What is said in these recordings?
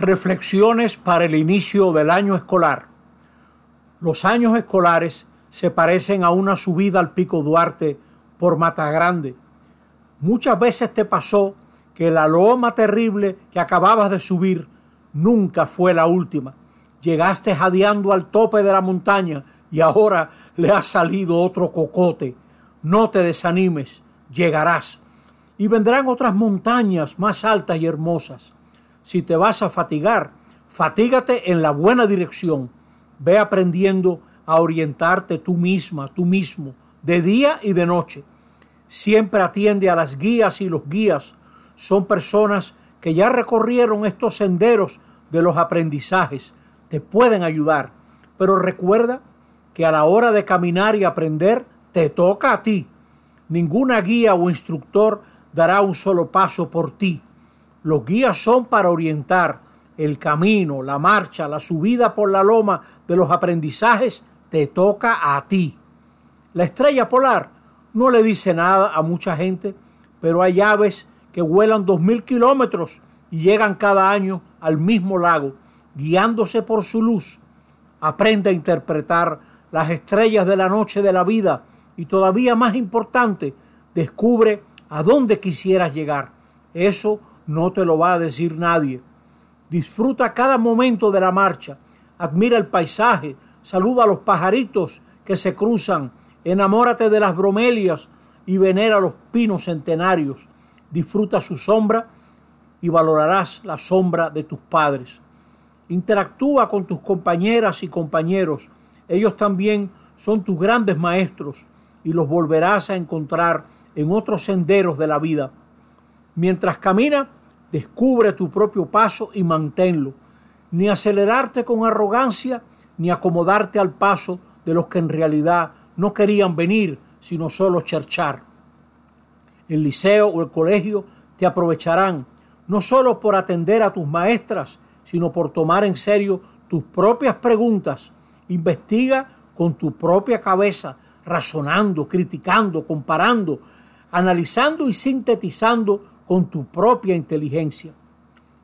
Reflexiones para el inicio del año escolar. Los años escolares se parecen a una subida al Pico Duarte por Mata Grande. Muchas veces te pasó que la loma terrible que acababas de subir nunca fue la última. Llegaste jadeando al tope de la montaña y ahora le ha salido otro cocote. No te desanimes, llegarás. Y vendrán otras montañas más altas y hermosas. Si te vas a fatigar, fatígate en la buena dirección. Ve aprendiendo a orientarte tú misma, tú mismo, de día y de noche. Siempre atiende a las guías y los guías. Son personas que ya recorrieron estos senderos de los aprendizajes. Te pueden ayudar. Pero recuerda que a la hora de caminar y aprender, te toca a ti. Ninguna guía o instructor dará un solo paso por ti. Los guías son para orientar el camino, la marcha, la subida por la loma de los aprendizajes, te toca a ti. La estrella polar no le dice nada a mucha gente, pero hay aves que vuelan dos mil kilómetros y llegan cada año al mismo lago, guiándose por su luz. Aprende a interpretar las estrellas de la noche de la vida y todavía más importante, descubre a dónde quisieras llegar. Eso no te lo va a decir nadie. Disfruta cada momento de la marcha, admira el paisaje, saluda a los pajaritos que se cruzan, enamórate de las bromelias y venera los pinos centenarios. Disfruta su sombra y valorarás la sombra de tus padres. Interactúa con tus compañeras y compañeros ellos también son tus grandes maestros y los volverás a encontrar en otros senderos de la vida. Mientras camina, descubre tu propio paso y manténlo. Ni acelerarte con arrogancia, ni acomodarte al paso de los que en realidad no querían venir, sino solo cherchar. El liceo o el colegio te aprovecharán, no solo por atender a tus maestras, sino por tomar en serio tus propias preguntas Investiga con tu propia cabeza, razonando, criticando, comparando, analizando y sintetizando con tu propia inteligencia.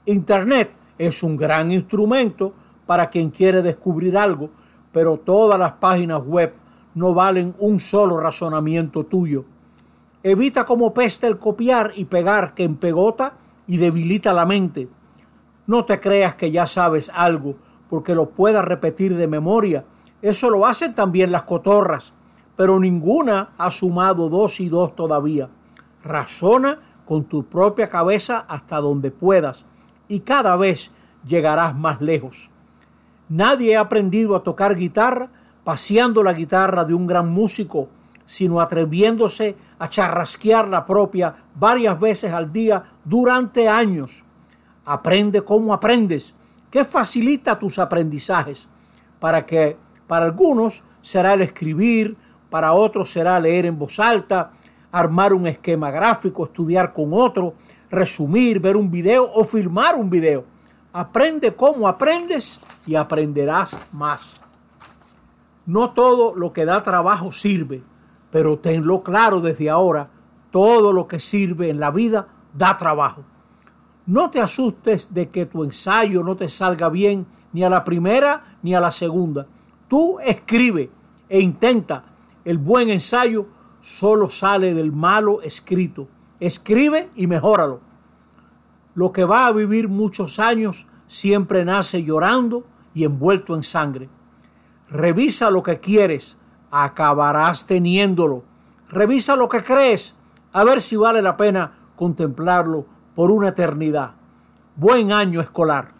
Internet es un gran instrumento para quien quiere descubrir algo, pero todas las páginas web no valen un solo razonamiento tuyo. Evita como peste el copiar y pegar que empegota y debilita la mente. No te creas que ya sabes algo porque lo puedas repetir de memoria. Eso lo hacen también las cotorras, pero ninguna ha sumado dos y dos todavía. Razona con tu propia cabeza hasta donde puedas y cada vez llegarás más lejos. Nadie ha aprendido a tocar guitarra paseando la guitarra de un gran músico, sino atreviéndose a charrasquear la propia varias veces al día durante años. Aprende cómo aprendes ¿Qué facilita tus aprendizajes para que para algunos será el escribir, para otros será leer en voz alta, armar un esquema gráfico, estudiar con otro, resumir, ver un video o filmar un video. Aprende cómo aprendes y aprenderás más. No todo lo que da trabajo sirve, pero tenlo claro desde ahora, todo lo que sirve en la vida da trabajo. No te asustes de que tu ensayo no te salga bien ni a la primera ni a la segunda. Tú escribe e intenta. El buen ensayo solo sale del malo escrito. Escribe y mejóralo. Lo que va a vivir muchos años siempre nace llorando y envuelto en sangre. Revisa lo que quieres, acabarás teniéndolo. Revisa lo que crees, a ver si vale la pena contemplarlo por una eternidad. Buen año escolar.